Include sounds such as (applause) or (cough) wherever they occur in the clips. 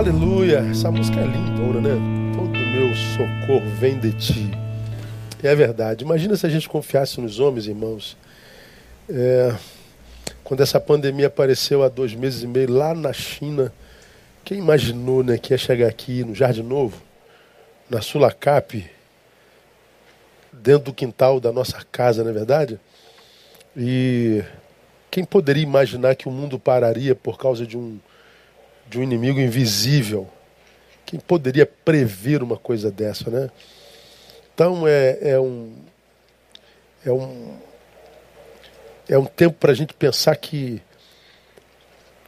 Aleluia. Essa música é lindona, né? Todo meu socorro vem de ti. É verdade. Imagina se a gente confiasse nos homens, irmãos. É, quando essa pandemia apareceu há dois meses e meio lá na China, quem imaginou né, que ia chegar aqui no Jardim Novo, na Sulacap, dentro do quintal da nossa casa, não é verdade? E quem poderia imaginar que o mundo pararia por causa de um, de um inimigo invisível? Quem poderia prever uma coisa dessa, né? Então é, é um é um é um tempo para a gente pensar que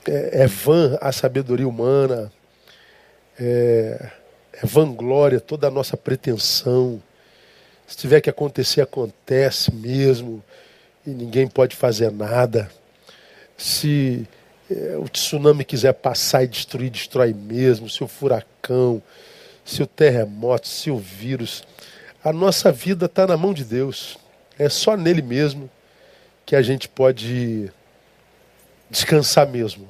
é, é, vã a sabedoria humana, é, é vanglória toda a nossa pretensão. Se tiver que acontecer, acontece mesmo e ninguém pode fazer nada. Se o tsunami quiser passar e destruir, destrói mesmo. Se o furacão, se o terremoto, se o vírus. A nossa vida está na mão de Deus. É só nele mesmo que a gente pode descansar mesmo.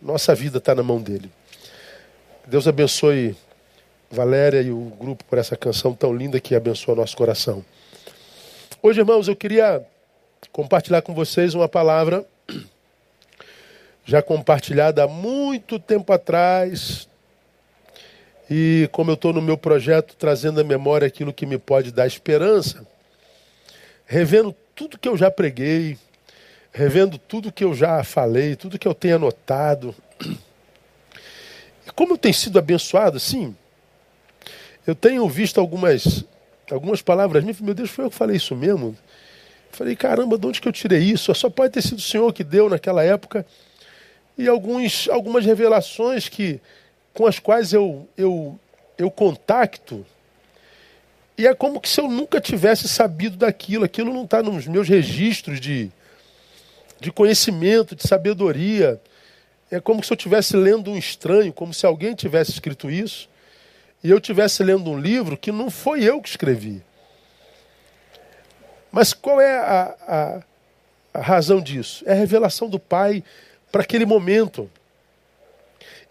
Nossa vida está na mão dele. Deus abençoe Valéria e o grupo por essa canção tão linda que abençoa nosso coração. Hoje, irmãos, eu queria compartilhar com vocês uma palavra já compartilhada há muito tempo atrás. E como eu estou no meu projeto trazendo à memória aquilo que me pode dar esperança, revendo tudo que eu já preguei, revendo tudo que eu já falei, tudo que eu tenho anotado. E como eu tenho sido abençoado, sim, eu tenho visto algumas, algumas palavras minhas, meu Deus, foi eu que falei isso mesmo? Falei, caramba, de onde que eu tirei isso? Só pode ter sido o Senhor que deu naquela época. E alguns, algumas revelações que, com as quais eu, eu, eu contacto. E é como que se eu nunca tivesse sabido daquilo. Aquilo não está nos meus registros de, de conhecimento, de sabedoria. É como se eu estivesse lendo um estranho, como se alguém tivesse escrito isso. E eu estivesse lendo um livro que não foi eu que escrevi. Mas qual é a, a, a razão disso? É a revelação do Pai para aquele momento.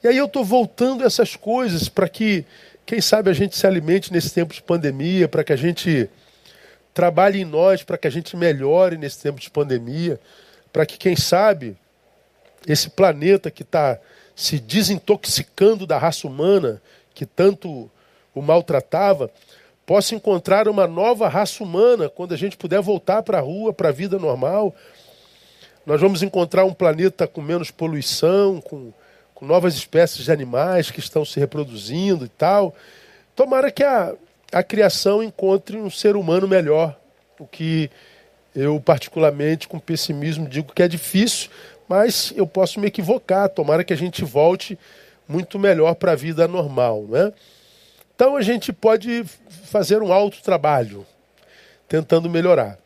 E aí eu estou voltando essas coisas para que, quem sabe, a gente se alimente nesse tempo de pandemia, para que a gente trabalhe em nós, para que a gente melhore nesse tempo de pandemia, para que, quem sabe, esse planeta que está se desintoxicando da raça humana, que tanto o maltratava, possa encontrar uma nova raça humana quando a gente puder voltar para a rua, para a vida normal. Nós vamos encontrar um planeta com menos poluição, com, com novas espécies de animais que estão se reproduzindo e tal. Tomara que a, a criação encontre um ser humano melhor, o que eu, particularmente, com pessimismo, digo que é difícil, mas eu posso me equivocar. Tomara que a gente volte muito melhor para a vida normal. Né? Então a gente pode fazer um alto trabalho, tentando melhorar.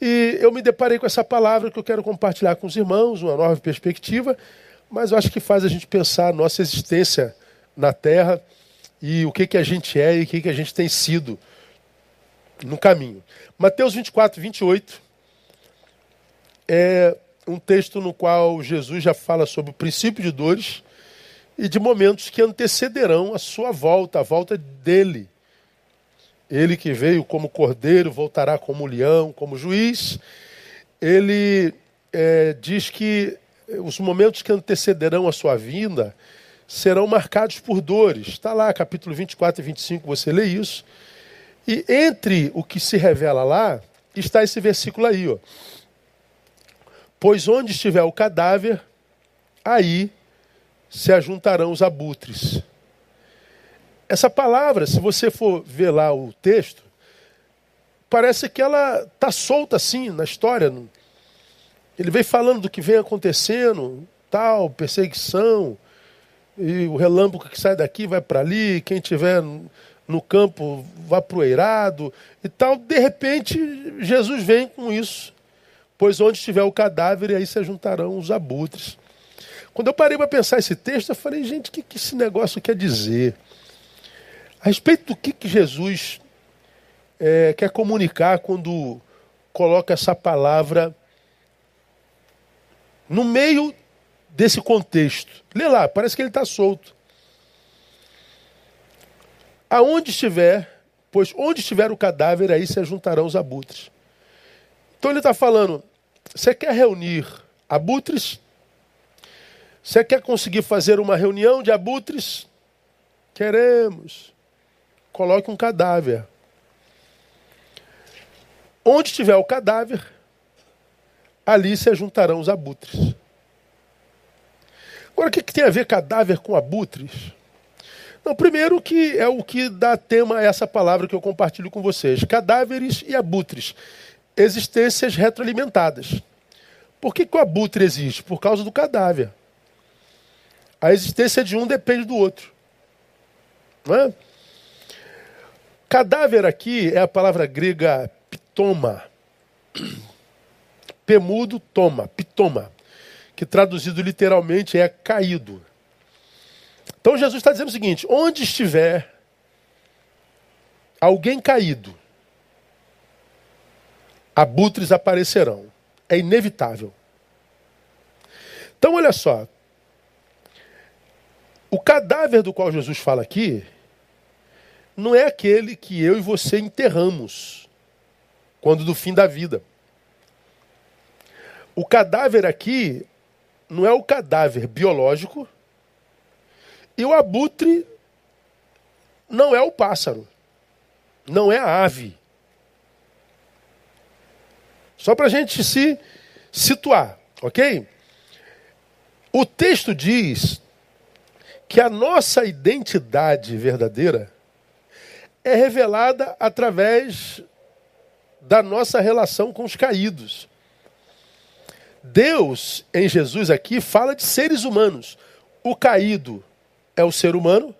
E eu me deparei com essa palavra que eu quero compartilhar com os irmãos, uma nova perspectiva, mas eu acho que faz a gente pensar a nossa existência na Terra e o que, que a gente é e o que, que a gente tem sido no caminho. Mateus 24, 28 é um texto no qual Jesus já fala sobre o princípio de dores e de momentos que antecederão a sua volta, a volta dele. Ele que veio como cordeiro, voltará como leão, como juiz. Ele é, diz que os momentos que antecederão a sua vinda serão marcados por dores. Está lá, capítulo 24 e 25, você lê isso. E entre o que se revela lá, está esse versículo aí, ó. Pois onde estiver o cadáver, aí se ajuntarão os abutres. Essa palavra, se você for ver lá o texto, parece que ela está solta assim na história. Ele vem falando do que vem acontecendo, tal, perseguição, e o relâmpago que sai daqui vai para ali, quem tiver no campo vai para o eirado e tal. De repente, Jesus vem com isso. Pois onde estiver o cadáver, aí se juntarão os abutres. Quando eu parei para pensar esse texto, eu falei, gente, o que, que esse negócio quer dizer? A respeito do que, que Jesus é, quer comunicar quando coloca essa palavra no meio desse contexto. Lê lá, parece que ele está solto. Aonde estiver, pois onde estiver o cadáver, aí se juntarão os abutres. Então ele está falando: você quer reunir abutres? Você quer conseguir fazer uma reunião de abutres? Queremos. Coloque um cadáver. Onde estiver o cadáver, ali se juntarão os abutres. Agora, o que, que tem a ver cadáver com abutres? Não, primeiro que é o que dá tema a essa palavra que eu compartilho com vocês. Cadáveres e abutres. Existências retroalimentadas. Por que, que o abutre existe? Por causa do cadáver. A existência de um depende do outro. Não é? Cadáver aqui é a palavra grega pitoma. (clears throat) Pemudo, toma, pitoma. Que traduzido literalmente é caído. Então Jesus está dizendo o seguinte: onde estiver alguém caído, abutres aparecerão. É inevitável. Então, olha só. O cadáver do qual Jesus fala aqui não é aquele que eu e você enterramos quando do fim da vida. O cadáver aqui não é o cadáver biológico e o abutre não é o pássaro, não é a ave. Só para a gente se situar, ok? O texto diz que a nossa identidade verdadeira é revelada através da nossa relação com os caídos. Deus, em Jesus aqui, fala de seres humanos. O caído é o ser humano,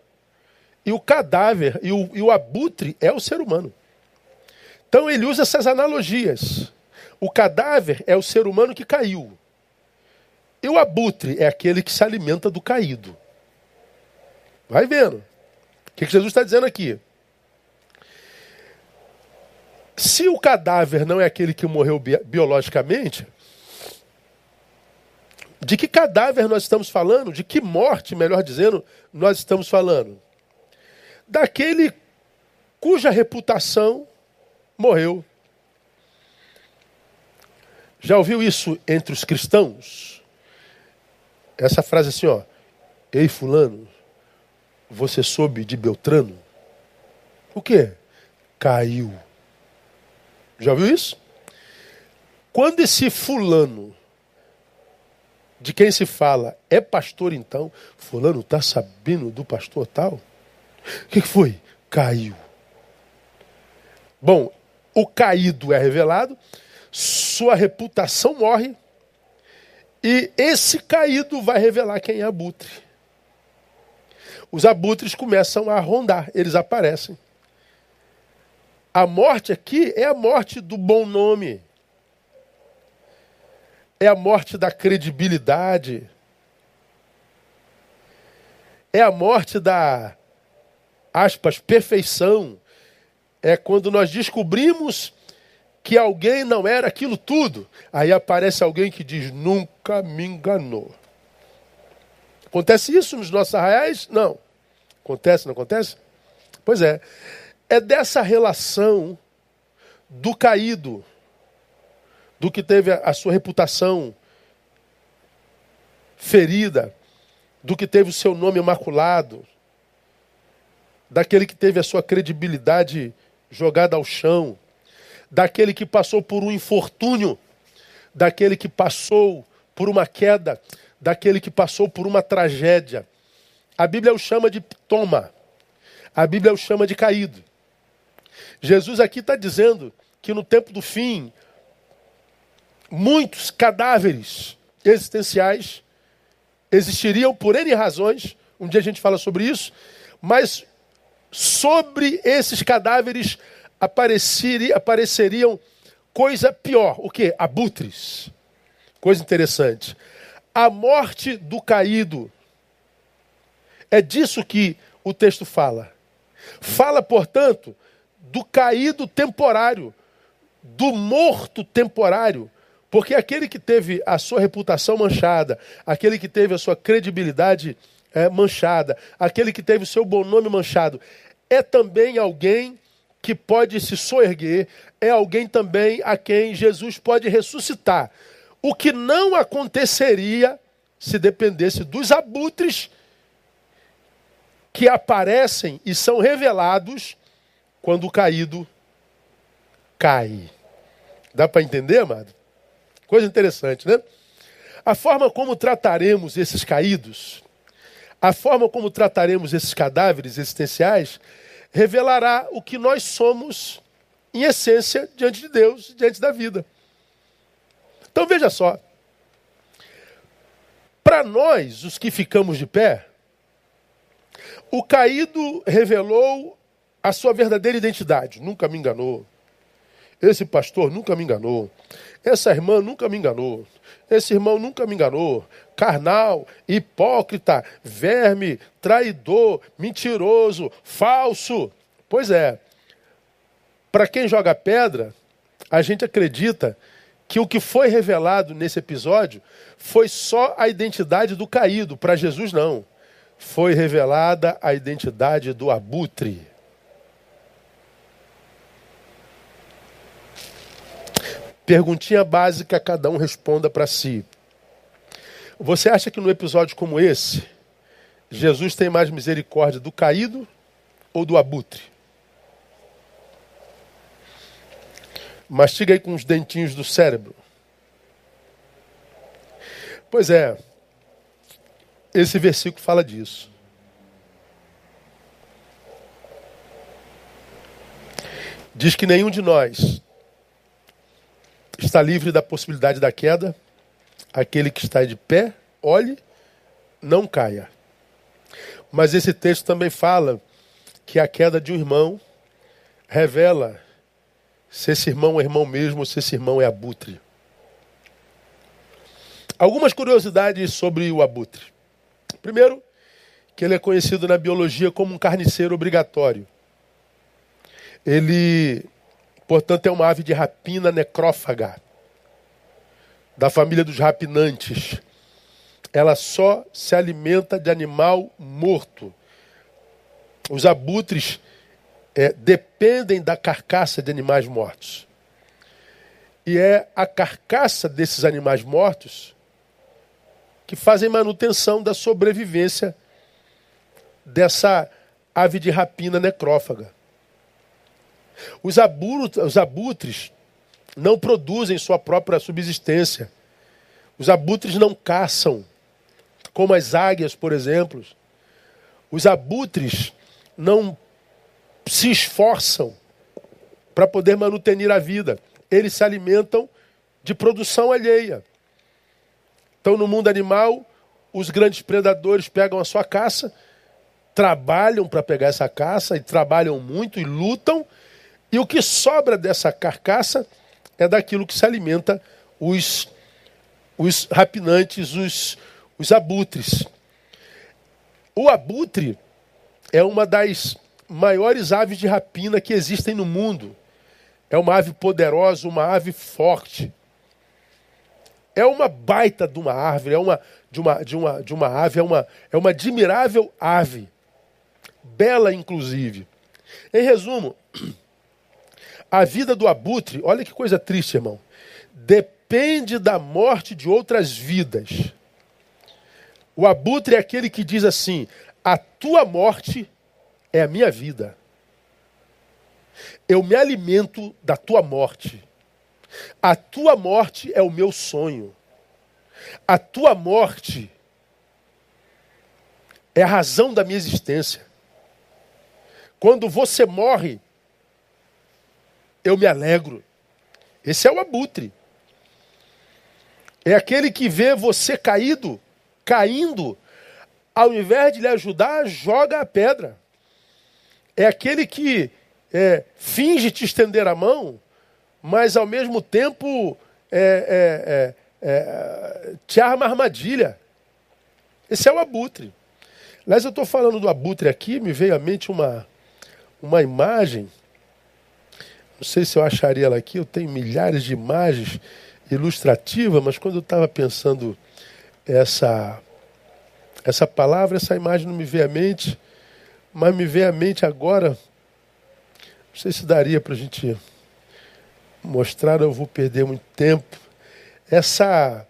e o cadáver e o, e o abutre é o ser humano. Então ele usa essas analogias. O cadáver é o ser humano que caiu. E o abutre é aquele que se alimenta do caído. Vai vendo. O que, Jesus está dizendo aqui? Se o cadáver não é aquele que morreu bi biologicamente, de que cadáver nós estamos falando? De que morte, melhor dizendo, nós estamos falando? Daquele cuja reputação morreu. Já ouviu isso entre os cristãos? Essa frase assim, ó. Ei, fulano, você soube de Beltrano? O quê? Caiu. Já ouviu isso? Quando esse fulano de quem se fala é pastor então, fulano está sabendo do pastor tal? O que foi? Caiu. Bom, o caído é revelado, sua reputação morre, e esse caído vai revelar quem é abutre. Os abutres começam a rondar, eles aparecem. A morte aqui é a morte do bom nome. É a morte da credibilidade. É a morte da, aspas, perfeição. É quando nós descobrimos que alguém não era aquilo tudo. Aí aparece alguém que diz: nunca me enganou. Acontece isso nos nossos arraiais? Não. Acontece, não acontece? Pois é. É dessa relação do caído, do que teve a sua reputação ferida, do que teve o seu nome imaculado, daquele que teve a sua credibilidade jogada ao chão, daquele que passou por um infortúnio, daquele que passou por uma queda, daquele que passou por uma tragédia. A Bíblia o chama de toma. A Bíblia o chama de caído. Jesus aqui está dizendo que no tempo do fim, muitos cadáveres existenciais existiriam por N razões. Um dia a gente fala sobre isso. Mas sobre esses cadáveres apareceriam coisa pior. O que? Abutres. Coisa interessante. A morte do caído. É disso que o texto fala. Fala, portanto, do caído temporário, do morto temporário. Porque aquele que teve a sua reputação manchada, aquele que teve a sua credibilidade é, manchada, aquele que teve o seu bom nome manchado, é também alguém que pode se soerguer, é alguém também a quem Jesus pode ressuscitar. O que não aconteceria se dependesse dos abutres que aparecem e são revelados quando o caído cai. Dá para entender, amado? Coisa interessante, né? A forma como trataremos esses caídos, a forma como trataremos esses cadáveres existenciais, revelará o que nós somos em essência diante de Deus, diante da vida. Então veja só. Para nós, os que ficamos de pé, o caído revelou a sua verdadeira identidade. Nunca me enganou. Esse pastor nunca me enganou. Essa irmã nunca me enganou. Esse irmão nunca me enganou. Carnal, hipócrita, verme, traidor, mentiroso, falso. Pois é. Para quem joga pedra, a gente acredita que o que foi revelado nesse episódio foi só a identidade do caído. Para Jesus, não. Foi revelada a identidade do abutre. Perguntinha básica, cada um responda para si. Você acha que no episódio como esse, Jesus tem mais misericórdia do caído ou do abutre? Mastiga aí com os dentinhos do cérebro. Pois é, esse versículo fala disso. Diz que nenhum de nós está livre da possibilidade da queda. Aquele que está de pé, olhe, não caia. Mas esse texto também fala que a queda de um irmão revela se esse irmão é irmão mesmo ou se esse irmão é abutre. Algumas curiosidades sobre o abutre. Primeiro, que ele é conhecido na biologia como um carniceiro obrigatório. Ele Portanto, é uma ave de rapina necrófaga, da família dos rapinantes. Ela só se alimenta de animal morto. Os abutres é, dependem da carcaça de animais mortos. E é a carcaça desses animais mortos que fazem manutenção da sobrevivência dessa ave de rapina necrófaga. Os, os abutres não produzem sua própria subsistência. Os abutres não caçam, como as águias, por exemplo. Os abutres não se esforçam para poder manutenir a vida. Eles se alimentam de produção alheia. Então, no mundo animal, os grandes predadores pegam a sua caça, trabalham para pegar essa caça, e trabalham muito e lutam, e o que sobra dessa carcaça é daquilo que se alimenta os, os rapinantes, os, os abutres. O abutre é uma das maiores aves de rapina que existem no mundo. É uma ave poderosa, uma ave forte. É uma baita de uma árvore, é uma de uma de uma de uma ave, é uma é uma admirável ave. Bela inclusive. Em resumo, (clears throat) a vida do abutre, olha que coisa triste, irmão, depende da morte de outras vidas. O abutre é aquele que diz assim: a tua morte é a minha vida. Eu me alimento da tua morte. A tua morte é o meu sonho. A tua morte é a razão da minha existência. Quando você morre, eu me alegro. Esse é o abutre. É aquele que vê você caído, caindo, ao invés de lhe ajudar, joga a pedra. É aquele que é, finge te estender a mão, mas ao mesmo tempo é, é, é, é te arma armadilha. Esse é o abutre. Aliás, eu estou falando do abutre aqui, me veio à mente uma, uma imagem não sei se eu acharia ela aqui, eu tenho milhares de imagens ilustrativas, mas quando eu estava pensando essa, essa palavra, essa imagem não me veio à mente. mas me vem à mente agora, não sei se daria para a gente mostrar, eu vou perder muito tempo. Essa,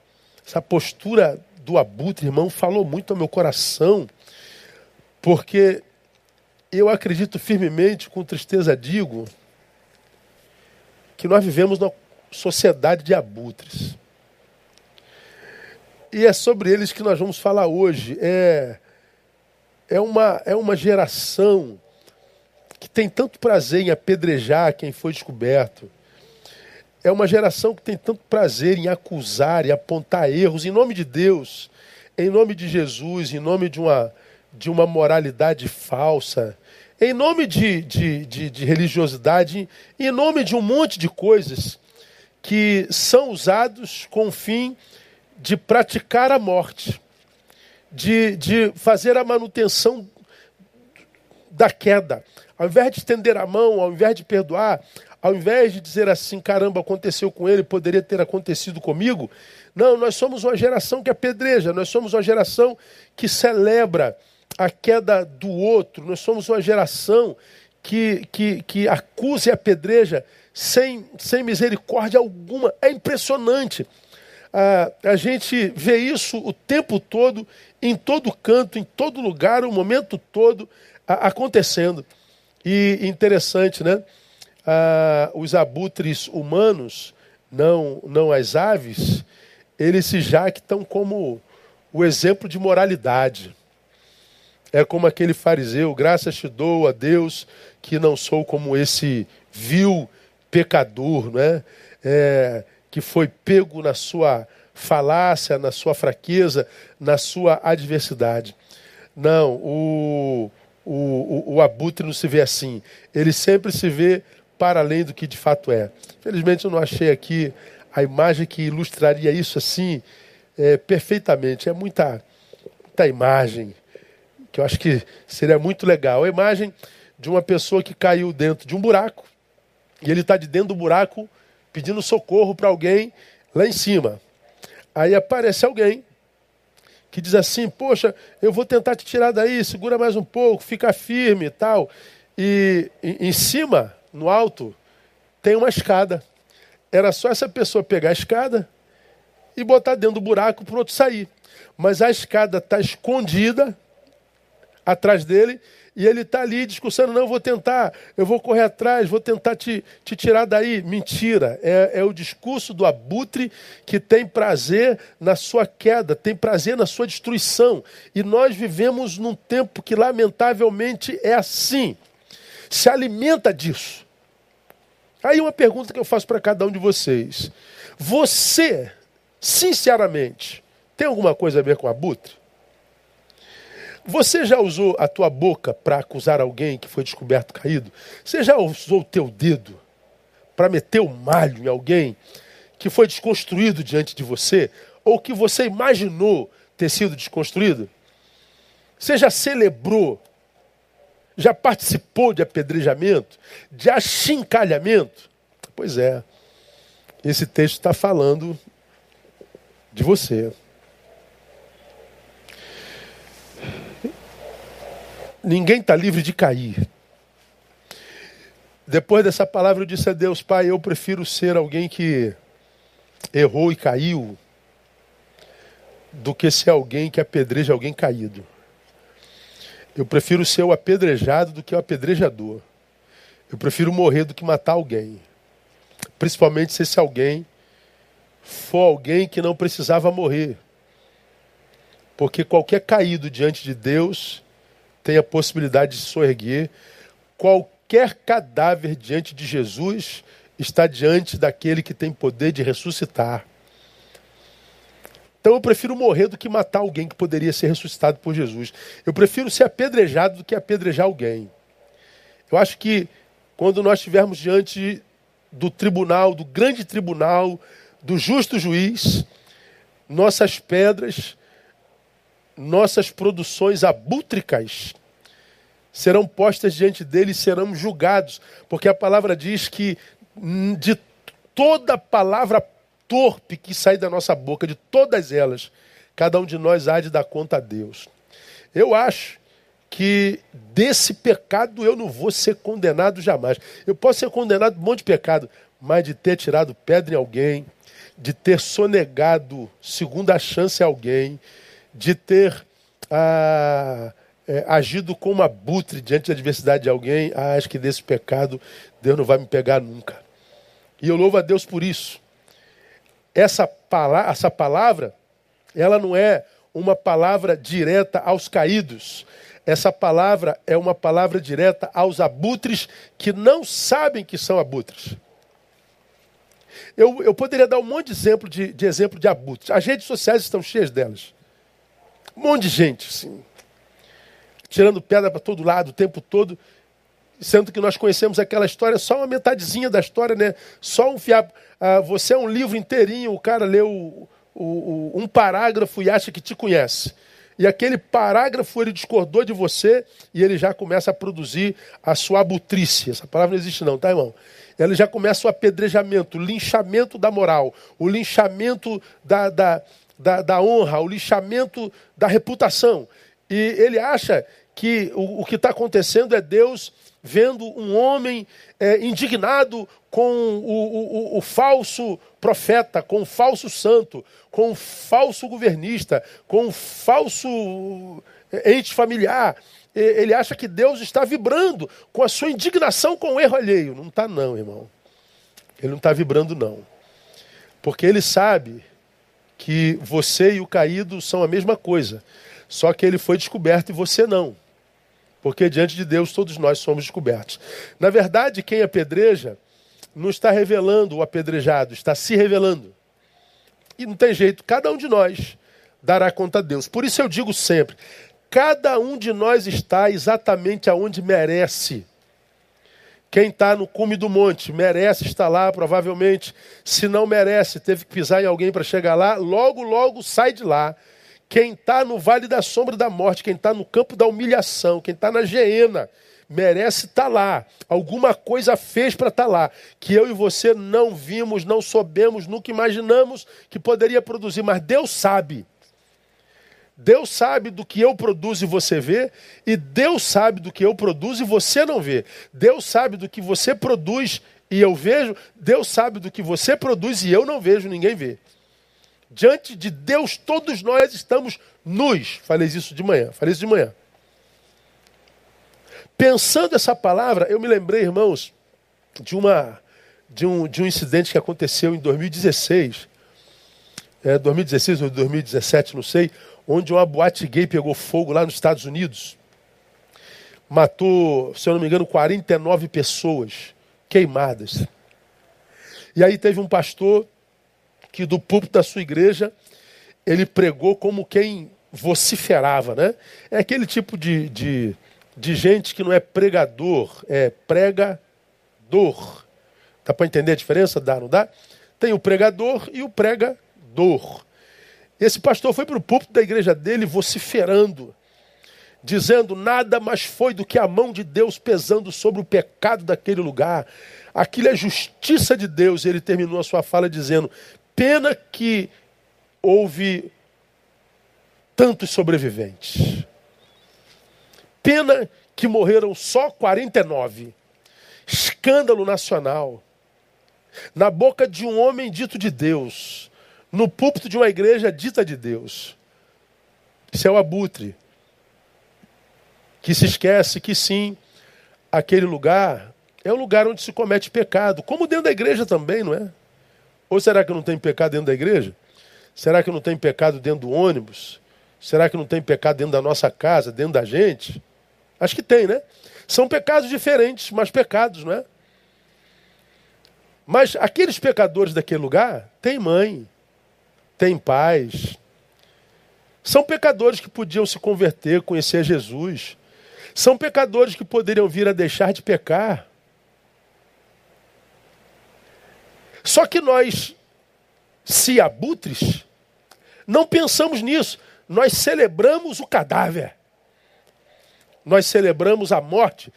essa postura do abutre, irmão, falou muito ao meu coração, porque eu acredito firmemente, com tristeza digo, que nós vivemos numa sociedade de abutres. E é sobre eles que nós vamos falar hoje. É, é, uma, é uma geração que tem tanto prazer em apedrejar quem foi descoberto. É uma geração que tem tanto prazer em acusar e apontar erros em nome de Deus, em nome de Jesus, em nome de uma, de uma moralidade falsa, em nome de, de, de, de religiosidade, em nome de um monte de coisas que são usados com o fim de praticar a morte, de, de fazer a manutenção da queda. Ao invés de estender a mão, ao invés de perdoar, ao invés de dizer assim, caramba, aconteceu com ele, poderia ter acontecido comigo. Não, nós somos uma geração que apedreja, nós somos uma geração que celebra a queda do outro, nós somos uma geração que, que, que acusa e apedreja sem, sem misericórdia alguma. É impressionante. Ah, a gente vê isso o tempo todo, em todo canto, em todo lugar, o momento todo ah, acontecendo. E interessante, né? Ah, os abutres humanos, não, não as aves, eles se jactam como o exemplo de moralidade. É como aquele fariseu, graças te dou a Deus que não sou como esse vil pecador, não é? é que foi pego na sua falácia, na sua fraqueza, na sua adversidade. Não, o, o, o, abutre não se vê assim. Ele sempre se vê para além do que de fato é. Felizmente eu não achei aqui a imagem que ilustraria isso assim é, perfeitamente. É muita, muita imagem que eu acho que seria muito legal. A imagem de uma pessoa que caiu dentro de um buraco e ele está de dentro do buraco pedindo socorro para alguém lá em cima. Aí aparece alguém que diz assim: Poxa, eu vou tentar te tirar daí, segura mais um pouco, fica firme e tal. E em cima, no alto, tem uma escada. Era só essa pessoa pegar a escada e botar dentro do buraco para o outro sair. Mas a escada está escondida atrás dele e ele está ali discussando, não, vou tentar, eu vou correr atrás, vou tentar te, te tirar daí. Mentira. É, é o discurso do abutre que tem prazer na sua queda, tem prazer na sua destruição. E nós vivemos num tempo que, lamentavelmente, é assim. Se alimenta disso. Aí uma pergunta que eu faço para cada um de vocês. Você, sinceramente, tem alguma coisa a ver com abutre? Você já usou a tua boca para acusar alguém que foi descoberto caído? Você já usou o teu dedo para meter o malho em alguém que foi desconstruído diante de você? Ou que você imaginou ter sido desconstruído? Você já celebrou, já participou de apedrejamento, de achincalhamento? Pois é, esse texto está falando de você. Ninguém está livre de cair. Depois dessa palavra, eu disse a Deus, Pai, eu prefiro ser alguém que errou e caiu, do que ser alguém que apedreja alguém caído. Eu prefiro ser o apedrejado do que o apedrejador. Eu prefiro morrer do que matar alguém. Principalmente se esse alguém for alguém que não precisava morrer. Porque qualquer caído diante de Deus tem a possibilidade de soerguer. Qualquer cadáver diante de Jesus está diante daquele que tem poder de ressuscitar. Então eu prefiro morrer do que matar alguém que poderia ser ressuscitado por Jesus. Eu prefiro ser apedrejado do que apedrejar alguém. Eu acho que quando nós estivermos diante do tribunal, do grande tribunal, do justo juiz, nossas pedras nossas produções abútricas serão postas diante dele e serão julgados, porque a palavra diz que hum, de toda palavra torpe que sai da nossa boca, de todas elas, cada um de nós há de dar conta a Deus. Eu acho que desse pecado eu não vou ser condenado jamais. Eu posso ser condenado por um monte de pecado, mas de ter tirado pedra em alguém, de ter sonegado segunda chance a alguém, de ter ah, é, agido como abutre diante da adversidade de alguém, ah, acho que desse pecado Deus não vai me pegar nunca. E eu louvo a Deus por isso. Essa, palavra, essa palavra, ela não é uma palavra direta aos caídos. Essa palavra é uma palavra direta aos abutres que não sabem que são abutres. Eu, eu poderia dar um monte de exemplo de, de exemplo de abutres. As redes sociais estão cheias delas. Um monte de gente, assim, tirando pedra para todo lado o tempo todo, sendo que nós conhecemos aquela história, só uma metadezinha da história, né? Só um fiapo. Ah, você é um livro inteirinho, o cara leu o, o, um parágrafo e acha que te conhece. E aquele parágrafo ele discordou de você e ele já começa a produzir a sua abutrice. Essa palavra não existe não, tá, irmão? Ele já começa o apedrejamento, o linchamento da moral, o linchamento da, da, da, da honra, o linchamento da reputação. E ele acha que o, o que está acontecendo é Deus vendo um homem é, indignado com o, o, o, falso profeta, com o falso santo, com o falso governista, com o falso é, ente familiar. Ele acha que Deus está vibrando com a sua indignação com o erro alheio. Não está, não, irmão. Ele não está vibrando, não. Porque ele sabe que você e o caído são a mesma coisa. Só que ele foi descoberto e você não. Porque diante de Deus todos nós somos descobertos. Na verdade, quem apedreja não está revelando o apedrejado, está se revelando. E não tem jeito, cada um de nós dará conta a Deus. Por isso eu digo sempre: cada um de nós está exatamente aonde merece. Quem está no cume do monte merece estar lá, provavelmente. Se não merece, teve que pisar em alguém para chegar lá, logo, logo sai de lá quem está no vale da sombra da morte, quem está no campo da humilhação, quem está na geena, merece estar tá lá. Alguma coisa fez para estar tá lá, que eu e você não vimos, não soubemos, nunca imaginamos que poderia produzir, mas Deus sabe. Deus sabe do que eu produzo e você vê, e Deus sabe do que eu produzo e você não vê. Deus sabe do que você produz e eu vejo, Deus sabe do que você produz e eu não vejo, ninguém vê. Diante de Deus, todos nós estamos nus. Falei isso de manhã, falei isso de manhã. Pensando essa palavra, eu me lembrei, irmãos, de, uma, de, um, de um incidente que aconteceu em 2016. É, 2016 ou 2017, não sei, onde uma boate gay pegou fogo lá nos Estados Unidos. Matou, se eu não me engano, 49 pessoas queimadas. E aí teve um pastor que do púlpito da sua igreja ele pregou como quem vociferava, né? É aquele tipo de, de, de gente que não é pregador, é pregador. Dá para entender a diferença? Dá, não dá? Tem o pregador e o pregador. Esse pastor foi para o púlpito da igreja dele vociferando, dizendo nada mais foi do que a mão de Deus pesando sobre o pecado daquele lugar. Aquilo é justiça de Deus. E ele terminou a sua fala dizendo: Pena que houve tantos sobreviventes. Pena que morreram só 49. Escândalo nacional. Na boca de um homem dito de Deus. No púlpito de uma igreja dita de Deus. Isso é o abutre. Que se esquece que sim, aquele lugar é o lugar onde se comete pecado. Como dentro da igreja também, não é? Ou será que não tem pecado dentro da igreja? Será que não tem pecado dentro do ônibus? Será que não tem pecado dentro da nossa casa, dentro da gente? Acho que tem, né? São pecados diferentes, mas pecados, não é? Mas aqueles pecadores daquele lugar têm mãe, têm pais. São pecadores que podiam se converter, conhecer Jesus. São pecadores que poderiam vir a deixar de pecar. Só que nós, se abutres, não pensamos nisso. Nós celebramos o cadáver. Nós celebramos a morte,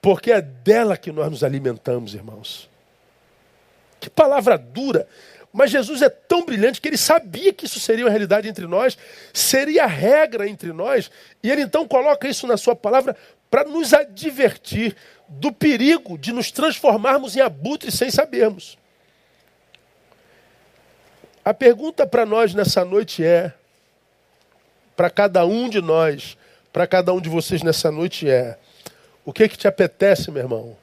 porque é dela que nós nos alimentamos, irmãos. Que palavra dura, Mas Jesus é tão brilhante que ele sabia que isso seria uma realidade entre nós, seria regra entre nós, e ele então coloca isso na sua palavra para nos advertir do perigo de nos transformarmos em abutres sem sabermos. A pergunta para nós nessa noite é: para cada um de nós, para cada um de vocês nessa noite é: o que que te apetece, meu irmão?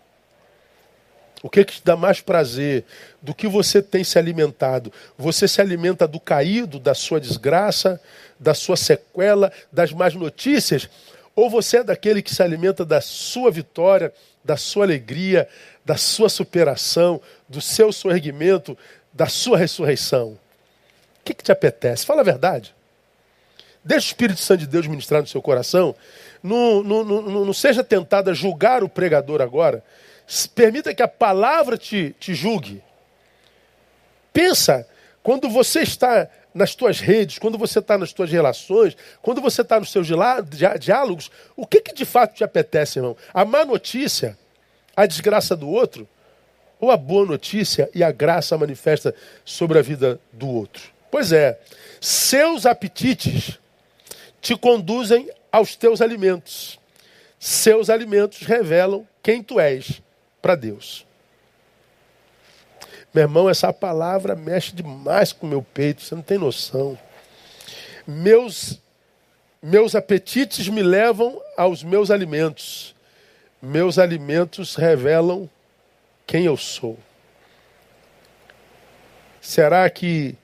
O que que te dá mais prazer? Do que você tem se alimentado? Você se alimenta do caído, da sua desgraça, da sua sequela, das más notícias? Ou você é daquele que se alimenta da sua vitória, da sua alegria, da sua superação, do seu sorgimento, da sua ressurreição? O que, que te apetece? Fala a verdade. Deixa o Espírito Santo de Deus ministrar no seu coração. Não, não, não, não seja tentado a julgar o pregador agora. Permita que a palavra te, te julgue. Pensa, quando você está nas tuas redes, quando você está nas tuas relações, quando você está nos seus diálogos, o que, que de fato te apetece, irmão? A má notícia, a desgraça do outro, ou a boa notícia e a graça manifesta sobre a vida do outro? Pois é, seus apetites te conduzem aos teus alimentos. Seus alimentos revelam quem tu és para Deus. Meu irmão, essa palavra mexe demais com o meu peito, você não tem noção. Meus, meus apetites me levam aos meus alimentos. Meus alimentos revelam quem eu sou. Será que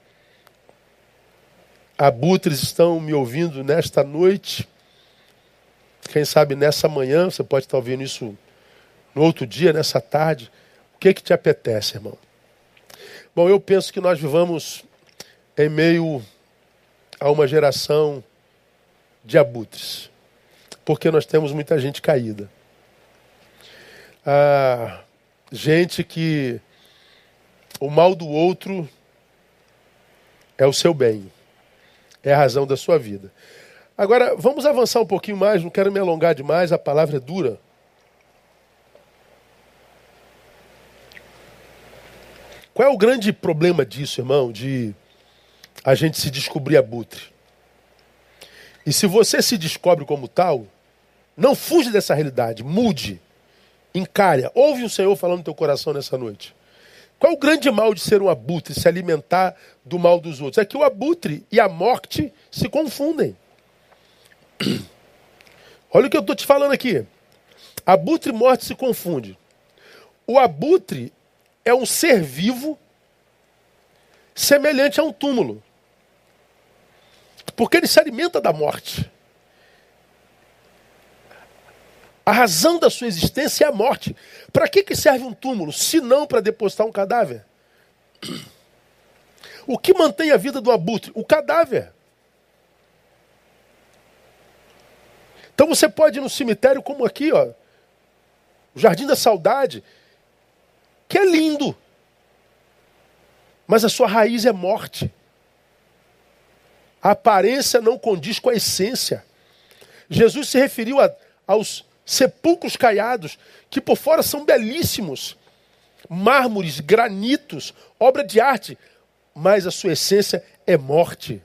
abutres estão me ouvindo nesta noite? Quem sabe nessa manhã, você pode estar ouvindo isso no outro dia, nessa tarde, o que que te apetece, irmão? Bom, eu penso que nós vivamos em meio a uma geração de abutres, porque nós temos muita gente caída. Ah, gente que o mal do outro é o seu bem, é a razão da sua vida. Agora, vamos avançar um pouquinho mais, não quero me alongar demais, a palavra é dura. Qual é o grande problema disso, irmão? De a gente se descobrir abutre. E se você se descobre como tal, não fuja dessa realidade, mude, encare. Ouve o Senhor falando no teu coração nessa noite. Qual é o grande mal de ser um abutre, se alimentar do mal dos outros? É que o abutre e a morte se confundem. (clears throat) Olha o que eu estou te falando aqui. Abutre e morte se confundem. O abutre é um ser vivo semelhante a um túmulo. Porque ele se alimenta da morte. A razão da sua existência é a morte. Para que, que serve um túmulo, se não para depositar um cadáver? O que mantém a vida do abutre? O cadáver. Então você pode ir no cemitério como aqui, ó, o Jardim da Saudade, que é lindo. Mas a sua raiz é morte. A aparência não condiz com a essência. Jesus se referiu a, aos sepulcros caiados, que por fora são belíssimos, mármores, granitos, obra de arte, mas a sua essência é morte.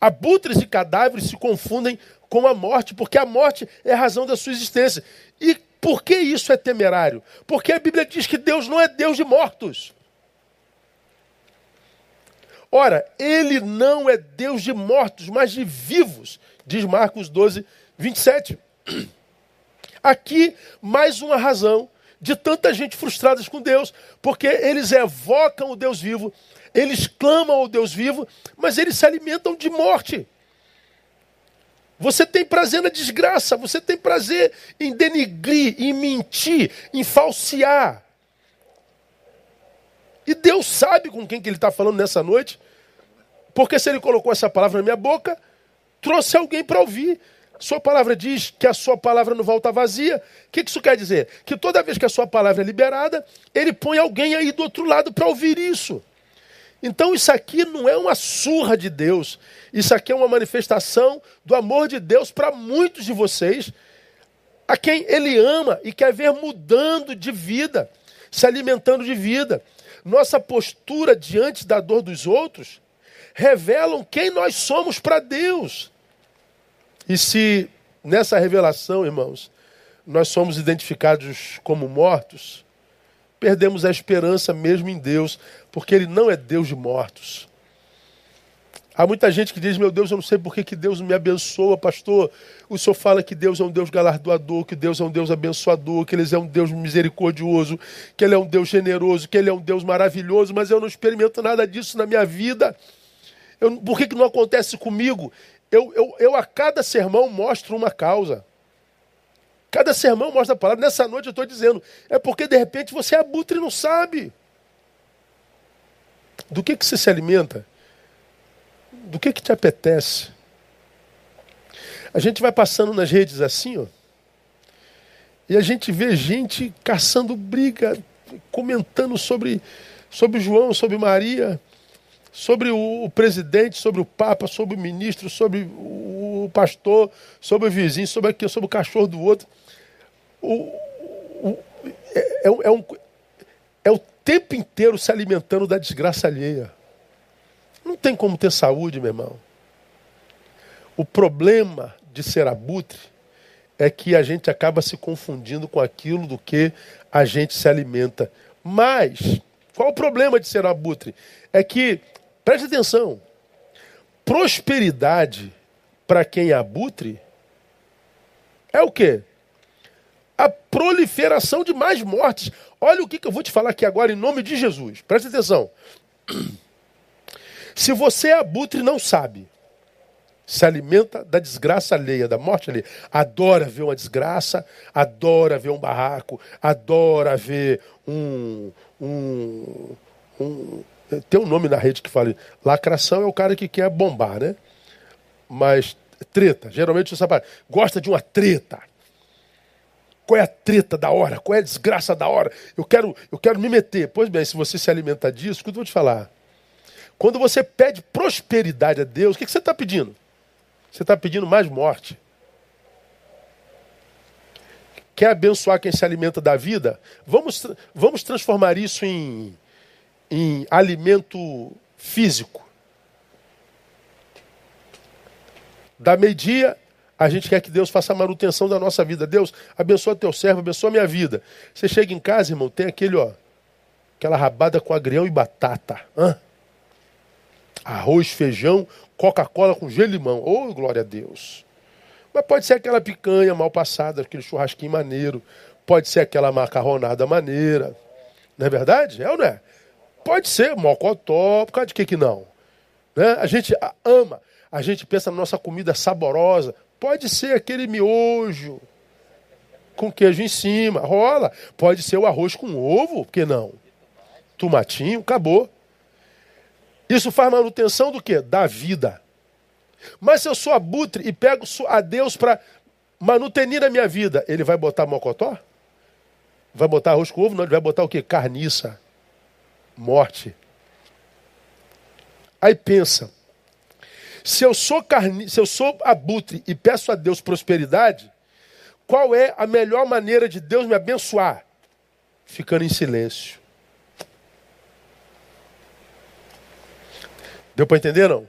Abutres e cadáveres se confundem com a morte, porque a morte é a razão da sua existência. E por que isso é temerário? Porque a Bíblia diz que Deus não é Deus de mortos. Ora, ele não é Deus de mortos, mas de vivos, diz Marcos 12, 27. Aqui, mais uma razão de tanta gente frustrada com Deus, porque eles evocam o Deus vivo, eles clamam ao Deus vivo, mas eles se alimentam de morte. Você tem prazer na desgraça, você tem prazer em denigrir, em mentir, em falsear. E Deus sabe com quem que Ele está falando nessa noite, porque se Ele colocou essa palavra na minha boca, trouxe alguém para ouvir. Sua palavra diz que a sua palavra não volta vazia. O que isso quer dizer? Que toda vez que a sua palavra é liberada, ele põe alguém aí do outro lado para ouvir isso. Então isso aqui não é uma surra de Deus. Isso aqui é uma manifestação do amor de Deus para muitos de vocês, a quem Ele ama e quer ver mudando de vida, se alimentando de vida. nossa postura diante da dor dos outros, revelam quem nós somos para Deus. E se nessa revelação, irmãos, nós somos identificados como mortos, perdemos a esperança mesmo em Deus, porque Ele não é Deus de mortos. Há muita gente que diz: Meu Deus, eu não sei por que, Deus me abençoa, pastor. O senhor fala que Deus é um Deus galardoador, que Deus é um Deus abençoador, que Ele é um Deus misericordioso, que Ele é um Deus generoso, que Ele é um Deus maravilhoso, mas eu não experimento nada disso na minha vida. Eu, por que, que não acontece comigo? Eu, eu, eu a cada sermão mostro uma causa. Cada sermão mostra a palavra. Nessa noite eu estou dizendo, é porque de repente você é abutre e não sabe. Do que, que você se alimenta? Do que, que te apetece? A gente vai passando nas redes assim, ó, e a gente vê gente caçando briga, comentando sobre, sobre João, sobre Maria, sobre o, o presidente, sobre o Papa, sobre o ministro, sobre o, o pastor, sobre o vizinho, sobre aquilo, sobre o cachorro do outro. O, é, é, um, é tempo inteiro se alimentando da desgraça alheia. Não tem como ter saúde, meu irmão. O problema de ser abutre é que a gente acaba se confundindo com aquilo do que a gente se alimenta. Mas, qual o problema de ser abutre? É que Preste atenção. Prosperidade para quem é abutre é o quê? Proliferação de mais mortes. Olha o que, que eu vou te falar aqui agora em nome de Jesus. Preste atenção. (clears throat) Se você é abutre não sabe, se alimenta da desgraça alheia, da morte alheia, adora ver uma desgraça, adora ver um barraco, adora ver um, um, um tem um nome na rede que fala. Lacração é o cara que quer bombar, né? Mas treta, geralmente sabe, gosta de uma treta. Qual é a treta da hora? Qual é a desgraça da hora? Eu quero, eu quero me meter. Pois bem, se você se alimenta disso, o que eu vou te falar? Quando você pede prosperidade a Deus, o que, você está pedindo? Você está pedindo mais morte. Quer abençoar quem se alimenta da vida? Vamos, vamos transformar isso em, em alimento físico. Da meio-dia, a gente quer que Deus faça a manutenção da nossa vida. Deus, abençoa teu servo, abençoa minha vida. Você chega em casa, irmão, tem aquele, ó, aquela rabada com agrião e batata. Hã? Arroz, feijão, Coca-Cola com gelo e limão. Oh, glória a Deus. Mas pode ser aquela picanha mal passada, aquele churrasquinho maneiro. Pode ser aquela macarronada maneira. Não é verdade? É ou não é? Pode ser mocotó, por causa de que que não? Né? A gente ama, a gente pensa na nossa comida saborosa. Pode ser aquele miojo com queijo em cima, rola. Pode ser o arroz com ovo, por que não? Tomatinho, acabou. Isso faz manutenção do quê? Da vida. Mas se eu sou abutre e pego a Deus para manutenir a minha vida, ele vai botar mocotó? Vai botar arroz com ovo? Não, ele vai botar o quê? Carniça morte. Aí pensa, se eu sou carne, se eu sou abutre e peço a Deus prosperidade, qual é a melhor maneira de Deus me abençoar? Ficando em silêncio. Deu para entender não?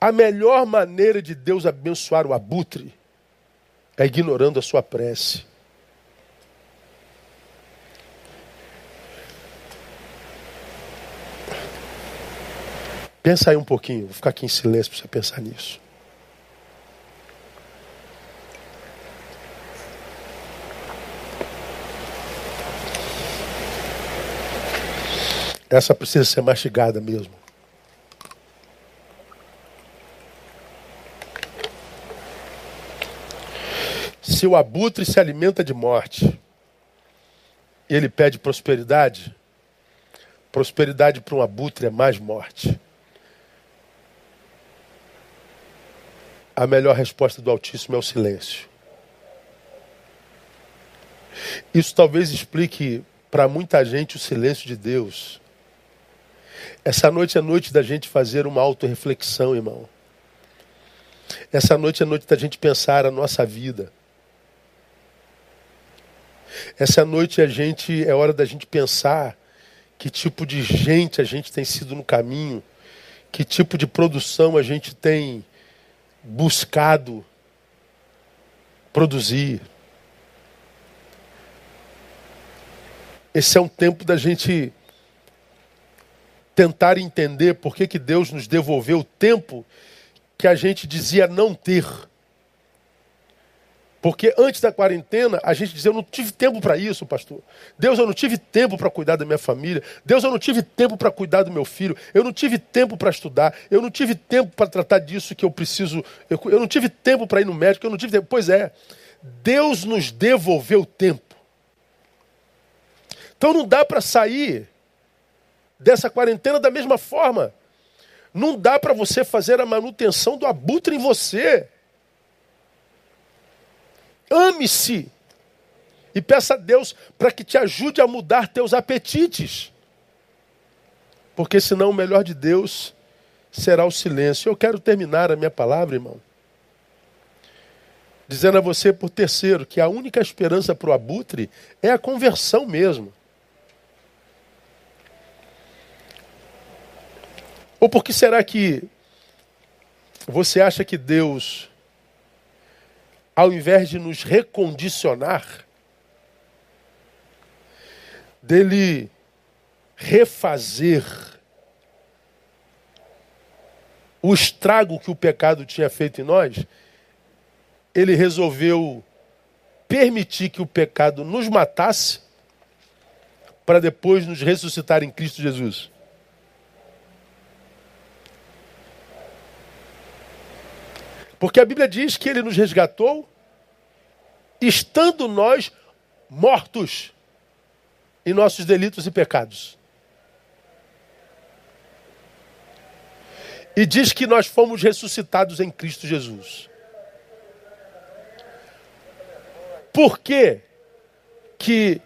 A melhor maneira de Deus abençoar o abutre é ignorando a sua prece. Pensa aí um pouquinho, vou ficar aqui em silêncio para você pensar nisso. Essa precisa ser mastigada mesmo. Se o abutre se alimenta de morte ele pede prosperidade, prosperidade para um abutre é mais morte. A melhor resposta do Altíssimo é o silêncio. Isso talvez explique para muita gente o silêncio de Deus. Essa noite é noite da gente fazer uma autorreflexão, irmão. Essa noite é noite da gente pensar a nossa vida. Essa noite a gente é hora da gente pensar que tipo de gente a gente tem sido no caminho, que tipo de produção a gente tem buscado produzir. Esse é um tempo da gente tentar entender por que, que Deus nos devolveu o tempo que a gente dizia não ter. Porque antes da quarentena, a gente dizia, eu não tive tempo para isso, pastor. Deus, eu não tive tempo para cuidar da minha família. Deus, eu não tive tempo para cuidar do meu filho. Eu não tive tempo para estudar. Eu não tive tempo para tratar disso que eu preciso. Eu, eu não tive tempo para ir no médico. Eu não tive tempo. Pois é, Deus nos devolveu tempo. Então não dá para sair dessa quarentena da mesma forma. Não dá para você fazer a manutenção do abutre em você. Ame-se. E peça a Deus para que te ajude a mudar teus apetites. Porque senão o melhor de Deus será o silêncio. Eu quero terminar a minha palavra, irmão, dizendo a você, por terceiro, que a única esperança para o abutre é a conversão mesmo. Ou por que será que você acha que Deus ao invés de nos recondicionar, dele refazer o estrago que o pecado tinha feito em nós, ele resolveu permitir que o pecado nos matasse para depois nos ressuscitar em Cristo Jesus. Porque a Bíblia diz que ele nos resgatou estando nós mortos em nossos delitos e pecados. E diz que nós fomos ressuscitados em Cristo Jesus. Por que, que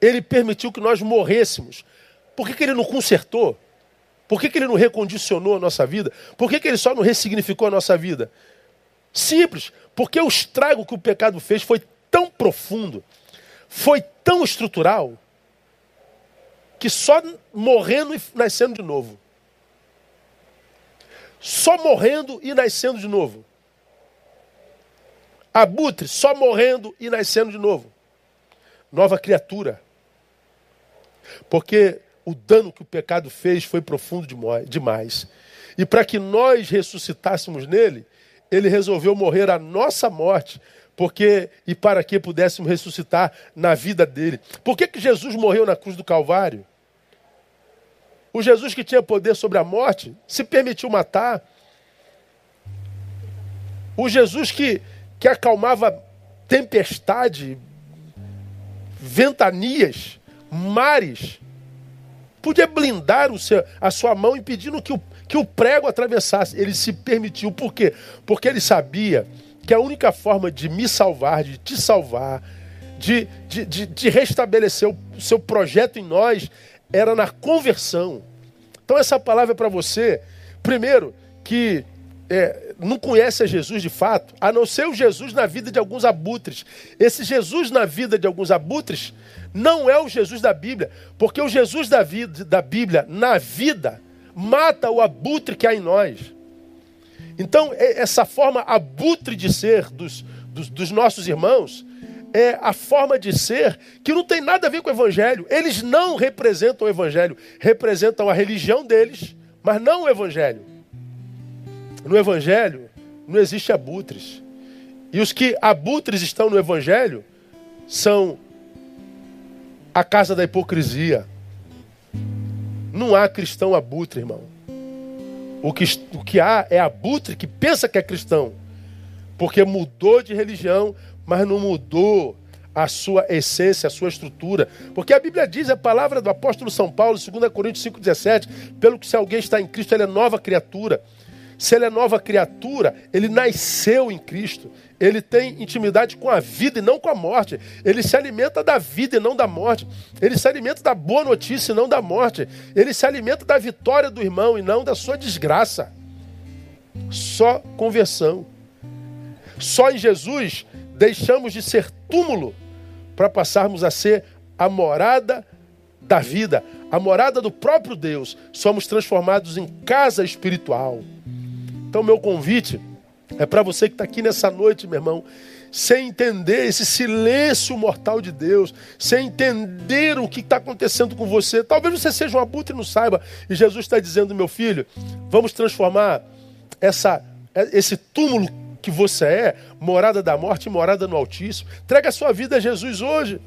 ele permitiu que nós morrêssemos? Por que, que ele não consertou? Por que, que ele não recondicionou a nossa vida? Por que, que ele só não ressignificou a nossa vida? Simples, porque o estrago que o pecado fez foi tão profundo, foi tão estrutural, que só morrendo e nascendo de novo. Só morrendo e nascendo de novo. Abutre, só morrendo e nascendo de novo. Nova criatura. Porque o dano que o pecado fez foi profundo demais. E para que nós ressuscitássemos nele, ele resolveu morrer a nossa morte, porque e para que pudéssemos ressuscitar na vida dele. Por que, que Jesus morreu na cruz do Calvário? O Jesus que tinha poder sobre a morte se permitiu matar. O Jesus que, que acalmava tempestade, ventanias, mares, podia blindar o seu, a sua mão impedindo que o, que o prego atravessasse. Ele se permitiu. Por quê? Porque ele sabia que a única forma de me salvar, de te salvar, de, de, de, de restabelecer o seu projeto em nós, era na conversão. Então, essa palavra é para você, primeiro, que é, não conhece a Jesus de fato, a não ser o Jesus na vida de alguns abutres. Esse Jesus na vida de alguns abutres não é o Jesus da Bíblia, porque o Jesus da, vida, da Bíblia, na vida, mata o abutre que há em nós. Então, essa forma abutre de ser dos, dos, dos, nossos irmãos é a forma de ser que não tem nada a ver com o Evangelho. Eles não representam o Evangelho, representam a religião deles, mas não o Evangelho. No Evangelho não existe abutres. E os que abutres estão no Evangelho são a casa da hipocrisia, não há cristão abutre, irmão. O que, o que há é abutre que pensa que é cristão. Porque mudou de religião, mas não mudou a sua essência, a sua estrutura. Porque a Bíblia diz, a palavra do apóstolo São Paulo, 2 Coríntios 5,17, pelo que se alguém está em Cristo, ele é nova criatura. Se ele é nova criatura, ele nasceu em Cristo. Ele tem intimidade com a vida e não com a morte. Ele se alimenta da vida e não da morte. Ele se alimenta da boa notícia e não da morte. Ele se alimenta da vitória do irmão e não da sua desgraça. Só conversão. Só em Jesus deixamos de ser túmulo para passarmos a ser a morada da vida, a morada do próprio Deus. Somos transformados em casa espiritual. Então, meu convite é para você que está aqui nessa noite, meu irmão, sem entender esse silêncio mortal de Deus, sem entender o que está acontecendo com você. Talvez você seja um abutre e não saiba. E Jesus está dizendo, meu filho, vamos transformar essa, esse túmulo que você é, morada da morte, morada no Altíssimo. Entrega a sua vida a Jesus hoje.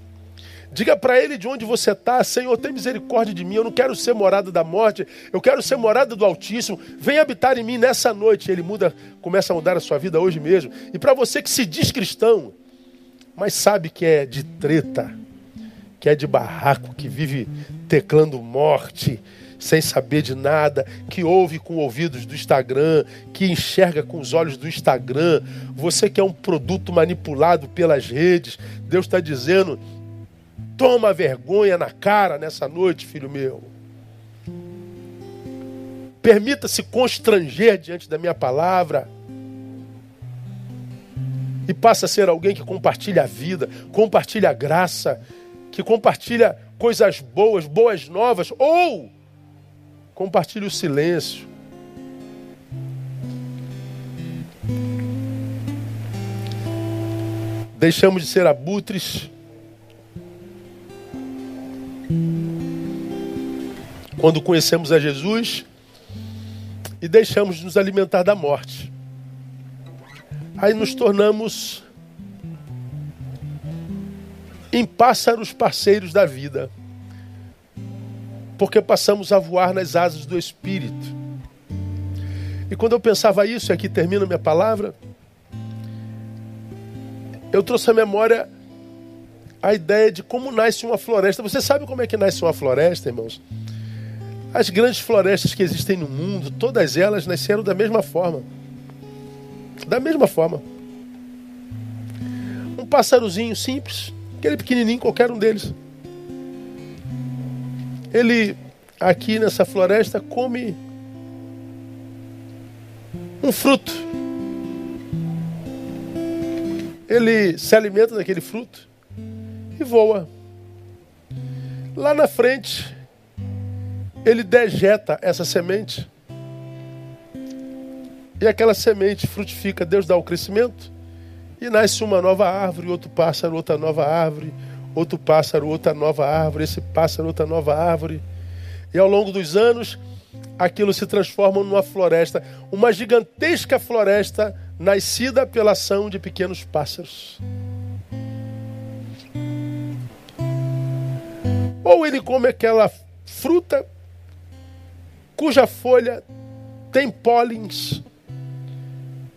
Diga para ele de onde você está, Senhor, tem misericórdia de mim. Eu não quero ser morada da morte, eu quero ser morada do Altíssimo. Vem habitar em mim nessa noite. Ele muda, começa a mudar a sua vida hoje mesmo. E para você que se diz cristão, mas sabe que é de treta, que é de barraco, que vive teclando morte, sem saber de nada, que ouve com ouvidos do Instagram, que enxerga com os olhos do Instagram, você que é um produto manipulado pelas redes, Deus está dizendo Toma vergonha na cara nessa noite, filho meu. Permita-se constranger diante da minha palavra. E passa a ser alguém que compartilha a vida, compartilha a graça, que compartilha coisas boas, boas novas, ou compartilha o silêncio. Deixamos de ser abutres Quando conhecemos a Jesus e deixamos de nos alimentar da morte. Aí nos tornamos em pássaros parceiros da vida. Porque passamos a voar nas asas do Espírito. E quando eu pensava isso, e aqui termina minha palavra, eu trouxe à memória a ideia de como nasce uma floresta. Você sabe como é que nasce uma floresta, irmãos? As grandes florestas que existem no mundo, todas elas nasceram da mesma forma. Da mesma forma. Um pássarozinho simples, aquele pequenininho, qualquer um deles. Ele, aqui nessa floresta, come um fruto. Ele se alimenta daquele fruto e voa. Lá na frente, ele dejeta essa semente. E aquela semente frutifica, Deus dá o crescimento e nasce uma nova árvore, outro pássaro, outra nova árvore, outro pássaro, outra nova árvore, esse pássaro, outra nova árvore. E ao longo dos anos, aquilo se transforma numa floresta, uma gigantesca floresta nascida pela ação de pequenos pássaros. Ou ele come aquela fruta cuja folha tem pólens.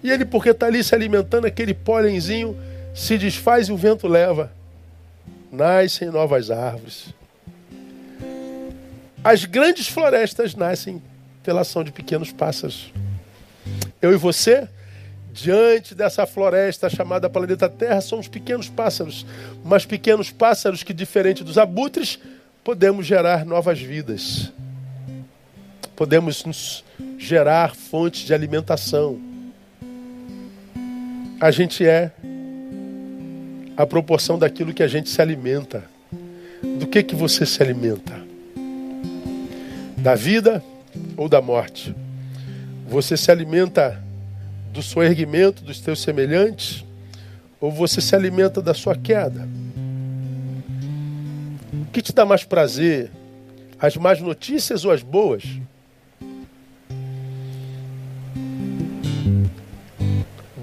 E ele, porque está ali se alimentando, aquele pólenzinho se desfaz e o vento leva. Nascem novas árvores. As grandes florestas nascem pela ação de pequenos pássaros. Eu e você, diante dessa floresta chamada planeta Terra, somos pequenos pássaros, mas pequenos pássaros que, diferente dos abutres, podemos gerar novas vidas. Podemos nos gerar fontes de alimentação. A gente é a proporção daquilo que a gente se alimenta. Do que que você se alimenta? Da vida ou da morte? Você se alimenta do seu erguimento, dos teus semelhantes, ou você se alimenta da sua queda? O que te dá mais prazer? As más notícias ou as boas?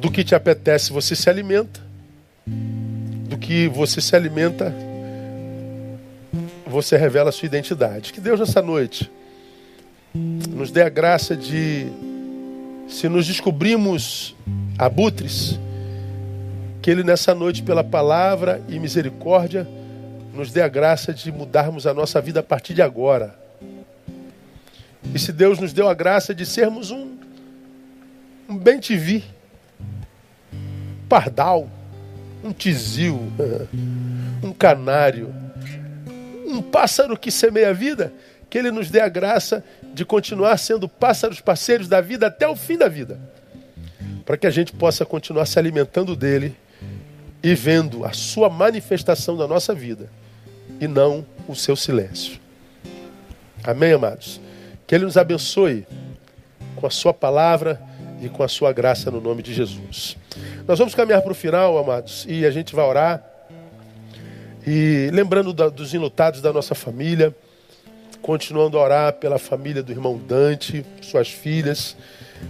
Do que te apetece, você se alimenta. Do que você se alimenta, você revela a sua identidade. Que Deus, nessa noite, nos dê a graça de, se nos descobrimos abutres, que Ele, nessa noite, pela palavra e misericórdia, nos dê a graça de mudarmos a nossa vida a partir de agora. E se Deus nos deu a graça de sermos um, um bem TV, pardal, um tizil, um canário, um pássaro que semeia a vida, que Ele nos dê a graça de continuar sendo pássaros parceiros da vida até o fim da vida, para que a gente possa continuar se alimentando dele e vendo a sua manifestação na nossa vida e não o seu silêncio. Amém, amados? Que Ele nos abençoe com a Sua palavra e com a Sua graça no nome de Jesus. Nós vamos caminhar para o final, amados, e a gente vai orar. E lembrando da, dos enlutados da nossa família, continuando a orar pela família do irmão Dante, suas filhas,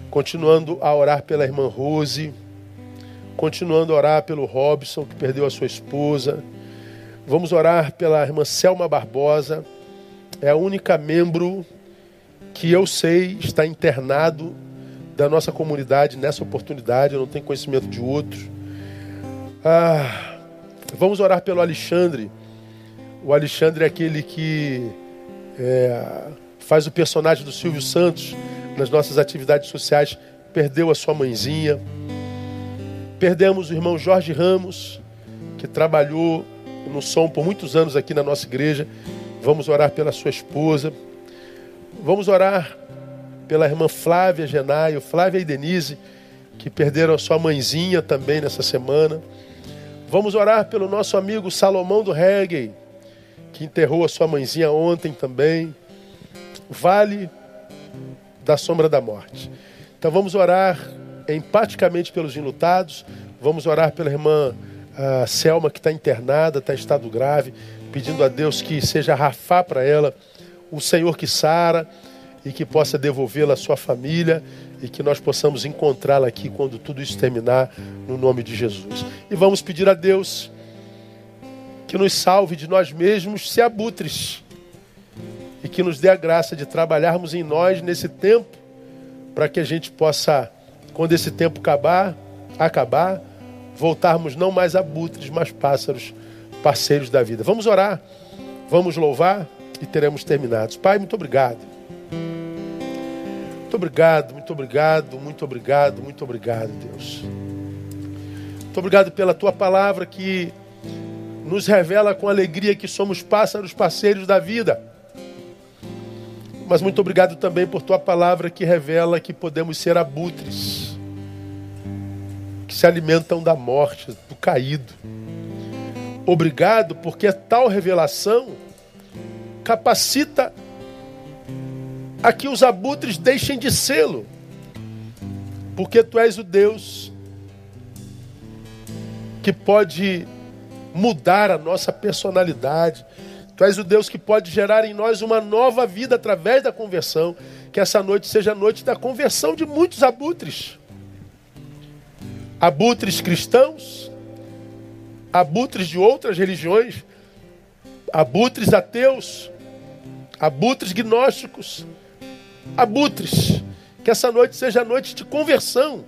continuando a orar pela irmã Rose Continuando a orar pelo Robson, que perdeu a sua esposa. Vamos orar pela irmã Selma Barbosa. É a única membro que eu sei está internado da nossa comunidade nessa oportunidade. Eu não tenho conhecimento de outro. Ah, vamos orar pelo Alexandre. O Alexandre é aquele que é, faz o personagem do Silvio Santos nas nossas atividades sociais. Perdeu a sua mãezinha. Perdemos o irmão Jorge Ramos, que trabalhou no som por muitos anos aqui na nossa igreja. Vamos orar pela sua esposa. Vamos orar pela irmã Flávia Genaio, Flávia e Denise, que perderam a sua mãezinha também nessa semana. Vamos orar pelo nosso amigo Salomão do Reggae, que enterrou a sua mãezinha ontem também. Vale da sombra da morte. Então vamos orar empaticamente pelos enlutados. Vamos orar pela irmã uh, Selma, que está internada, está em estado grave, pedindo a Deus que seja rafar para ela o Senhor que sara e que possa devolvê-la à sua família e que nós possamos encontrá-la aqui quando tudo isso terminar, no nome de Jesus. E vamos pedir a Deus que nos salve de nós mesmos se abutres e que nos dê a graça de trabalharmos em nós nesse tempo para que a gente possa quando esse tempo acabar, acabar, voltarmos não mais abutres, mas pássaros, parceiros da vida. Vamos orar, vamos louvar e teremos terminados. Pai, muito obrigado. Muito obrigado, muito obrigado, muito obrigado, muito obrigado, Deus. Muito obrigado pela tua palavra que nos revela com alegria que somos pássaros parceiros da vida. Mas muito obrigado também por tua palavra que revela que podemos ser abutres que se alimentam da morte, do caído. Obrigado, porque tal revelação capacita a que os abutres deixem de sê-lo, porque tu és o Deus que pode mudar a nossa personalidade. Tu és o Deus que pode gerar em nós uma nova vida através da conversão. Que essa noite seja a noite da conversão de muitos abutres abutres cristãos, abutres de outras religiões, abutres ateus, abutres gnósticos, abutres. Que essa noite seja noite de conversão,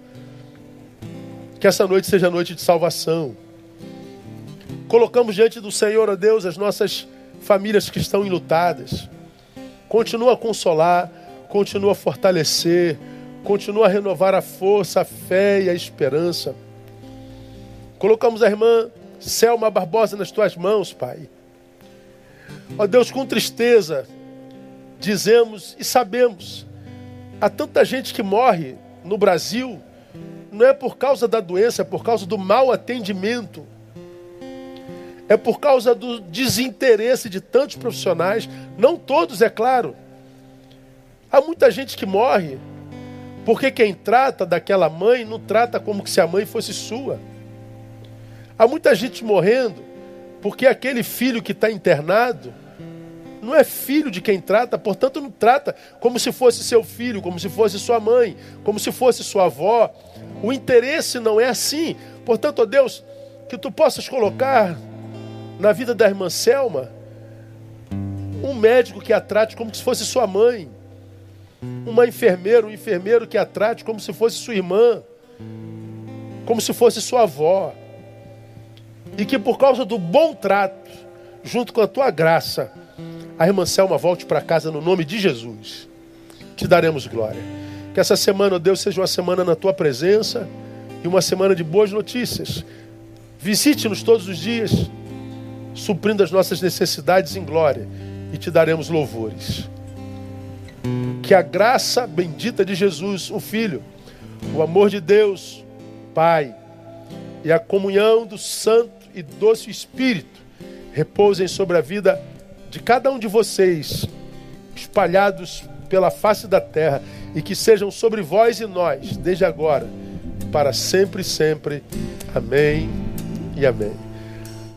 que essa noite seja noite de salvação. Colocamos diante do Senhor, ó Deus, as nossas famílias que estão enlutadas. Continua a consolar, continua a fortalecer, Continua a renovar a força, a fé e a esperança. Colocamos a irmã Selma Barbosa nas tuas mãos, Pai. Ó Deus, com tristeza, dizemos e sabemos, há tanta gente que morre no Brasil, não é por causa da doença, é por causa do mau atendimento. É por causa do desinteresse de tantos profissionais, não todos, é claro. Há muita gente que morre porque quem trata daquela mãe não trata como se a mãe fosse sua. Há muita gente morrendo porque aquele filho que está internado não é filho de quem trata, portanto não trata como se fosse seu filho, como se fosse sua mãe, como se fosse sua avó. O interesse não é assim. Portanto, ó Deus, que tu possas colocar na vida da irmã Selma um médico que a trate como se fosse sua mãe uma enfermeira, um enfermeiro que a trate como se fosse sua irmã, como se fosse sua avó. E que por causa do bom trato, junto com a tua graça, a irmã Selma volte para casa no nome de Jesus. Te daremos glória. Que essa semana, Deus, seja uma semana na tua presença e uma semana de boas notícias. Visite-nos todos os dias, suprindo as nossas necessidades em glória, e te daremos louvores que a graça bendita de Jesus, o Filho, o amor de Deus, Pai, e a comunhão do Santo e doce Espírito repousem sobre a vida de cada um de vocês, espalhados pela face da terra, e que sejam sobre vós e nós, desde agora, para sempre e sempre. Amém e amém.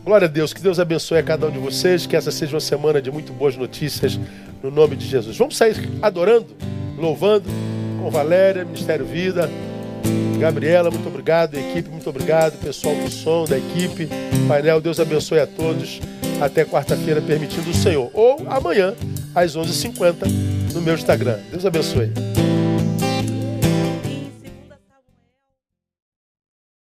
Glória a Deus, que Deus abençoe a cada um de vocês, que essa seja uma semana de muito boas notícias, no nome de Jesus. Vamos sair adorando, louvando com Valéria, Ministério Vida. Gabriela, muito obrigado. Equipe, muito obrigado. Pessoal do som, da equipe, painel, Deus abençoe a todos. Até quarta-feira, permitindo o Senhor. Ou amanhã, às 11h50, no meu Instagram. Deus abençoe.